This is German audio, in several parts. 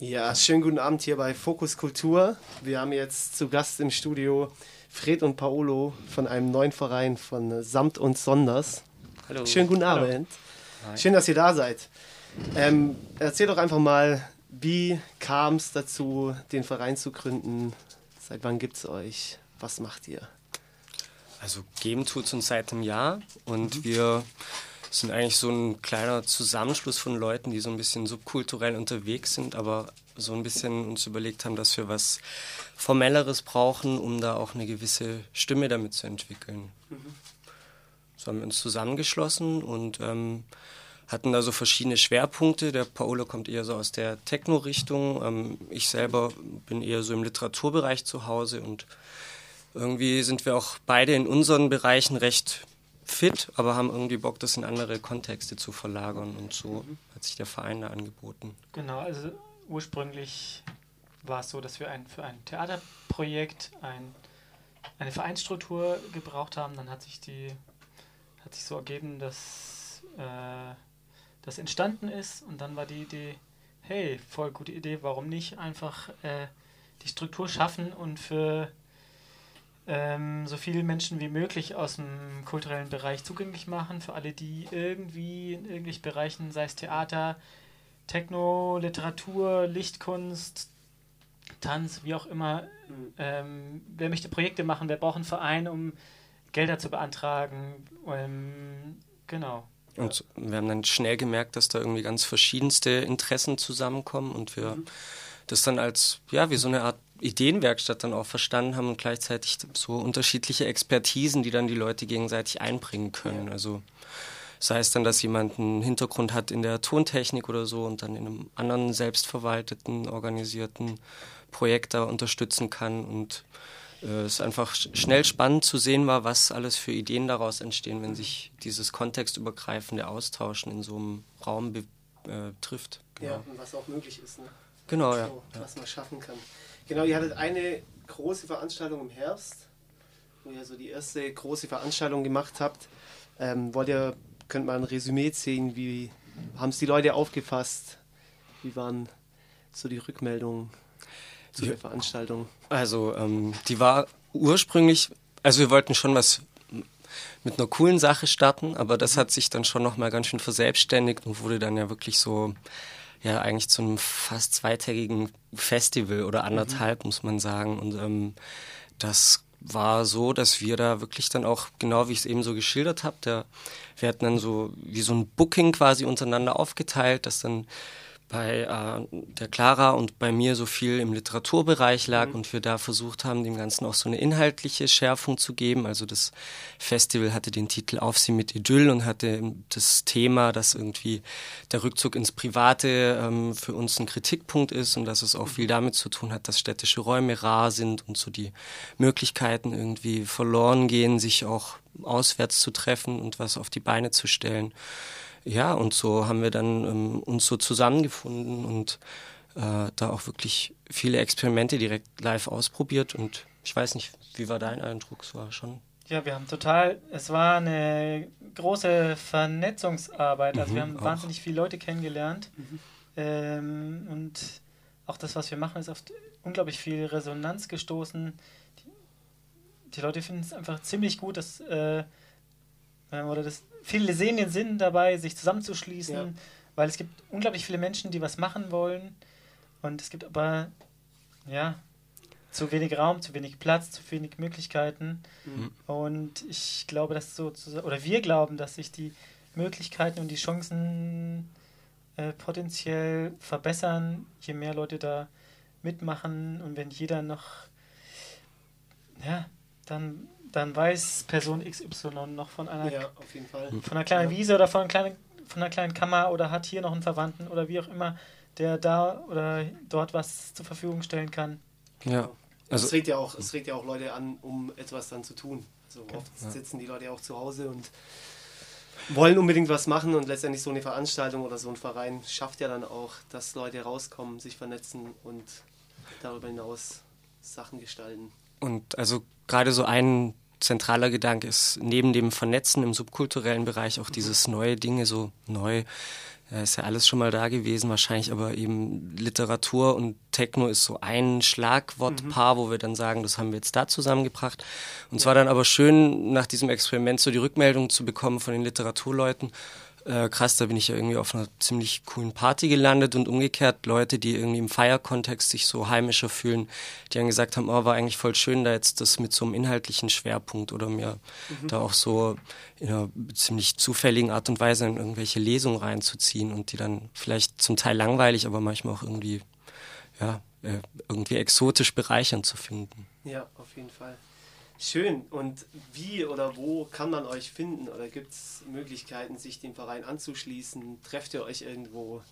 Ja, schönen guten Abend hier bei Fokus Kultur. Wir haben jetzt zu Gast im Studio Fred und Paolo von einem neuen Verein von Samt und Sonders. Hallo. Schönen guten Abend. Hallo. Schön, dass ihr da seid. Ähm, erzähl doch einfach mal, wie kam es dazu, den Verein zu gründen? Seit wann gibt es euch? Was macht ihr? Also geben tut es uns seit einem Jahr und mhm. wir sind eigentlich so ein kleiner Zusammenschluss von Leuten, die so ein bisschen subkulturell unterwegs sind, aber so ein bisschen uns überlegt haben, dass wir was Formelleres brauchen, um da auch eine gewisse Stimme damit zu entwickeln. Mhm. So haben wir uns zusammengeschlossen und ähm, hatten da so verschiedene Schwerpunkte. Der Paolo kommt eher so aus der Techno-Richtung. Ähm, ich selber bin eher so im Literaturbereich zu Hause und irgendwie sind wir auch beide in unseren Bereichen recht fit, aber haben irgendwie Bock, das in andere Kontexte zu verlagern. Und so mhm. hat sich der Verein da angeboten. Genau, also ursprünglich war es so, dass wir ein, für ein Theaterprojekt ein, eine Vereinsstruktur gebraucht haben. Dann hat sich die hat sich so ergeben, dass äh, das entstanden ist und dann war die Idee, hey, voll gute Idee, warum nicht einfach äh, die Struktur schaffen und für ähm, so viele Menschen wie möglich aus dem kulturellen Bereich zugänglich machen, für alle, die irgendwie in irgendwelchen Bereichen, sei es Theater, Techno, Literatur, Lichtkunst, Tanz, wie auch immer, mhm. ähm, wer möchte Projekte machen, wer braucht einen Verein, um Gelder zu beantragen, ähm, genau. Und wir haben dann schnell gemerkt, dass da irgendwie ganz verschiedenste Interessen zusammenkommen und wir mhm. das dann als, ja, wie so eine Art Ideenwerkstatt dann auch verstanden haben und gleichzeitig so unterschiedliche Expertisen, die dann die Leute gegenseitig einbringen können. Also sei es dann, dass jemand einen Hintergrund hat in der Tontechnik oder so und dann in einem anderen selbstverwalteten, organisierten Projekt da unterstützen kann und äh, es einfach schnell spannend zu sehen war, was alles für Ideen daraus entstehen, wenn sich dieses kontextübergreifende Austauschen in so einem Raum äh, trifft. Genau. Ja, und was auch möglich ist. Ne? Genau, so, ja. Was man schaffen kann. Genau, ihr hattet eine große Veranstaltung im Herbst, wo ihr so die erste große Veranstaltung gemacht habt. Ähm, wollt ihr, könnt mal ein Resümee ziehen, wie haben es die Leute aufgefasst? Wie waren so die Rückmeldungen? zu der Veranstaltung? Also, ähm, die war ursprünglich, also wir wollten schon was mit einer coolen Sache starten, aber das hat sich dann schon nochmal ganz schön verselbstständigt und wurde dann ja wirklich so, ja, eigentlich zu einem fast zweitägigen Festival oder anderthalb, mhm. muss man sagen. Und ähm, das war so, dass wir da wirklich dann auch, genau wie ich es eben so geschildert habe, wir hatten dann so wie so ein Booking quasi untereinander aufgeteilt, dass dann bei äh, der Clara und bei mir so viel im Literaturbereich lag mhm. und wir da versucht haben, dem Ganzen auch so eine inhaltliche Schärfung zu geben. Also das Festival hatte den Titel Auf sie mit Idyll und hatte das Thema, dass irgendwie der Rückzug ins Private ähm, für uns ein Kritikpunkt ist und dass es auch viel damit zu tun hat, dass städtische Räume rar sind und so die Möglichkeiten irgendwie verloren gehen, sich auch auswärts zu treffen und was auf die Beine zu stellen ja, und so haben wir dann ähm, uns so zusammengefunden und äh, da auch wirklich viele Experimente direkt live ausprobiert. Und ich weiß nicht, wie war dein Eindruck? Es war schon. Ja, wir haben total, es war eine große Vernetzungsarbeit. Also mhm, wir haben auch. wahnsinnig viele Leute kennengelernt. Mhm. Ähm, und auch das, was wir machen, ist auf unglaublich viel Resonanz gestoßen. Die, die Leute finden es einfach ziemlich gut, dass äh, oder das viele sehen den Sinn dabei, sich zusammenzuschließen, ja. weil es gibt unglaublich viele Menschen, die was machen wollen. Und es gibt aber, ja, zu wenig Raum, zu wenig Platz, zu wenig Möglichkeiten. Mhm. Und ich glaube, dass so, oder wir glauben, dass sich die Möglichkeiten und die Chancen äh, potenziell verbessern, je mehr Leute da mitmachen und wenn jeder noch, ja, dann dann weiß Person XY noch von einer, ja, von einer kleinen Wiese oder von einer kleinen, von einer kleinen Kammer oder hat hier noch einen Verwandten oder wie auch immer, der da oder dort was zur Verfügung stellen kann. Ja. Also es regt ja auch, es regt ja auch Leute an, um etwas dann zu tun. Also oft ja. sitzen die Leute ja auch zu Hause und wollen unbedingt was machen und letztendlich so eine Veranstaltung oder so ein Verein schafft ja dann auch, dass Leute rauskommen, sich vernetzen und darüber hinaus Sachen gestalten. Und also gerade so ein zentraler Gedanke ist neben dem Vernetzen im subkulturellen Bereich auch dieses neue Dinge so neu ja, ist ja alles schon mal da gewesen, wahrscheinlich aber eben Literatur und Techno ist so ein Schlagwortpaar, mhm. wo wir dann sagen, das haben wir jetzt da zusammengebracht. Und zwar dann aber schön, nach diesem Experiment so die Rückmeldung zu bekommen von den Literaturleuten äh, krass, da bin ich ja irgendwie auf einer ziemlich coolen Party gelandet und umgekehrt Leute, die irgendwie im Feierkontext sich so heimischer fühlen, die dann gesagt haben, oh, war eigentlich voll schön, da jetzt das mit so einem inhaltlichen Schwerpunkt oder mir mhm. da auch so in einer ziemlich zufälligen Art und Weise in irgendwelche Lesungen reinzuziehen und die dann vielleicht zum Teil langweilig, aber manchmal auch irgendwie, ja, äh, irgendwie exotisch bereichernd zu finden. Ja, auf jeden Fall. Schön. Und wie oder wo kann man euch finden? Oder gibt es Möglichkeiten, sich dem Verein anzuschließen? Trefft ihr euch irgendwo?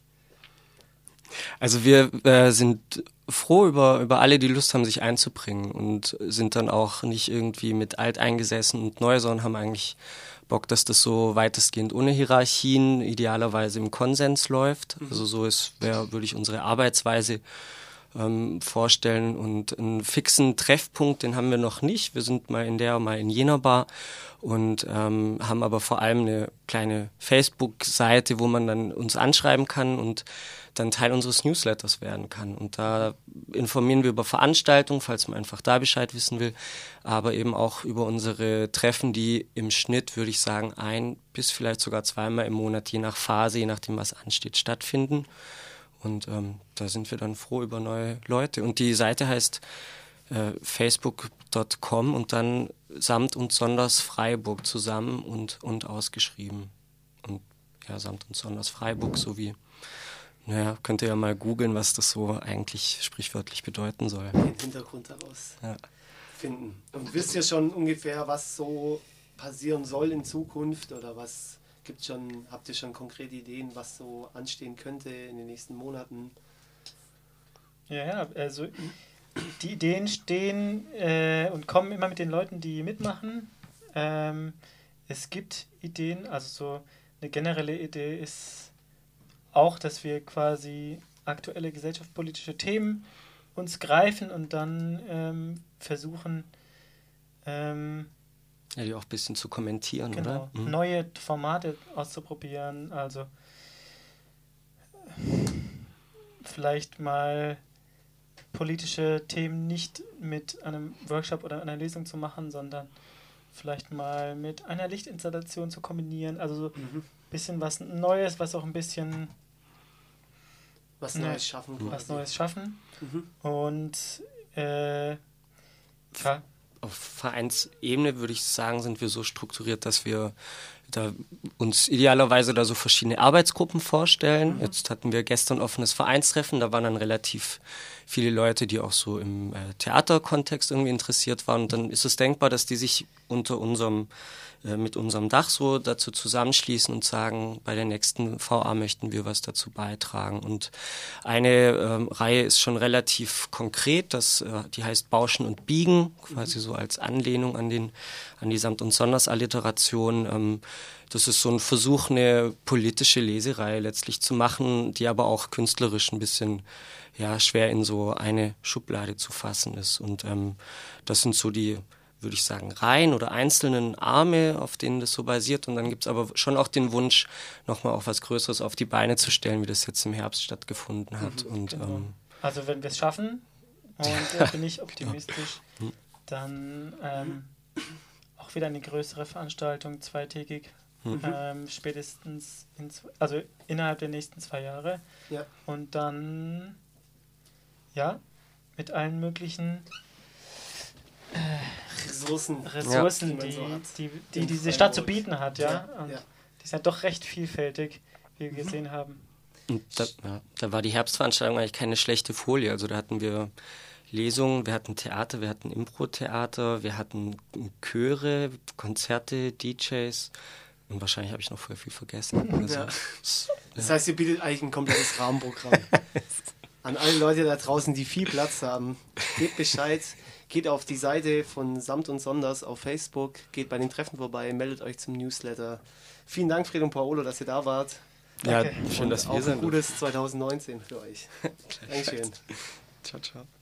Also wir äh, sind froh über, über alle, die Lust haben, sich einzubringen und sind dann auch nicht irgendwie mit alteingesessen und neu, sondern haben eigentlich Bock, dass das so weitestgehend ohne Hierarchien, idealerweise im Konsens läuft. Mhm. Also so ist, wäre, würde ich unsere Arbeitsweise ähm, vorstellen. Und einen fixen Treffpunkt, den haben wir noch nicht. Wir sind mal in der, mal in jener Bar und ähm, haben aber vor allem eine kleine Facebook-Seite, wo man dann uns anschreiben kann und dann Teil unseres Newsletters werden kann. Und da informieren wir über Veranstaltungen, falls man einfach da Bescheid wissen will, aber eben auch über unsere Treffen, die im Schnitt, würde ich sagen, ein bis vielleicht sogar zweimal im Monat, je nach Phase, je nachdem, was ansteht, stattfinden. Und ähm, da sind wir dann froh über neue Leute. Und die Seite heißt äh, facebook.com und dann Samt und Sonders Freiburg zusammen und, und ausgeschrieben. Und ja, Samt und Sonders Freiburg sowie. Naja, könnt ihr ja mal googeln, was das so eigentlich sprichwörtlich bedeuten soll. Den Hintergrund daraus ja. finden. Und wisst ihr schon ungefähr, was so passieren soll in Zukunft oder was Gibt schon, habt ihr schon konkrete Ideen, was so anstehen könnte in den nächsten Monaten? Ja, ja, also die Ideen stehen äh, und kommen immer mit den Leuten, die mitmachen. Ähm, es gibt Ideen, also so eine generelle Idee ist auch, dass wir quasi aktuelle gesellschaftspolitische Themen uns greifen und dann ähm, versuchen, ähm, ja, die auch ein bisschen zu kommentieren, genau. oder? Mhm. Neue Formate auszuprobieren, also vielleicht mal politische Themen nicht mit einem Workshop oder einer Lesung zu machen, sondern vielleicht mal mit einer Lichtinstallation zu kombinieren. Also so ein mhm. bisschen was Neues, was auch ein bisschen was ne, Neues schaffen. Was quasi. Neues schaffen. Mhm. Und äh, ja auf Vereinsebene würde ich sagen, sind wir so strukturiert, dass wir da uns idealerweise da so verschiedene Arbeitsgruppen vorstellen. Mhm. Jetzt hatten wir gestern offenes Vereinstreffen, da waren dann relativ viele Leute, die auch so im äh, Theaterkontext irgendwie interessiert waren. Und dann ist es denkbar, dass die sich unter unserem äh, mit unserem Dach so dazu zusammenschließen und sagen, bei der nächsten VA möchten wir was dazu beitragen. Und eine ähm, Reihe ist schon relativ konkret, das, äh, die heißt Bauschen und Biegen, quasi so als Anlehnung an, den, an die Samt- und Sondersaliteration. Ähm, das ist so ein Versuch, eine politische Lesereihe letztlich zu machen, die aber auch künstlerisch ein bisschen ja, schwer in so eine Schublade zu fassen ist. Und ähm, das sind so die würde ich sagen, Reihen oder einzelnen Arme, auf denen das so basiert. Und dann gibt es aber schon auch den Wunsch, nochmal auch was Größeres auf die Beine zu stellen, wie das jetzt im Herbst stattgefunden hat. Mhm, und, genau. ähm, also wenn wir es schaffen, und da bin ich optimistisch, dann ähm, auch wieder eine größere Veranstaltung, zweitägig, mhm. ähm, spätestens in, also innerhalb der nächsten zwei Jahre. Ja. Und dann, ja, mit allen möglichen Ressourcen, Ressourcen ja. die, so die, die, die, diese Stadt zu bieten hat, ja. ja, ja. Die ist ja doch recht vielfältig, wie wir mhm. gesehen haben. Und da, ja, da war die Herbstveranstaltung eigentlich keine schlechte Folie. Also da hatten wir Lesungen, wir hatten Theater, wir hatten Impro-Theater, wir hatten Chöre, Konzerte, DJs. Und wahrscheinlich habe ich noch voll viel vergessen. Also, ja. Das heißt, ihr bietet eigentlich ein komplettes Rahmenprogramm. An alle Leute da draußen, die viel Platz haben, gebt Bescheid. Geht auf die Seite von Samt und Sonders auf Facebook, geht bei den Treffen vorbei, meldet euch zum Newsletter. Vielen Dank, Fred und Paolo, dass ihr da wart. Ja, okay. schön, dass wir sind. Ein gutes 2019 für euch. Dankeschön. Ciao, ciao.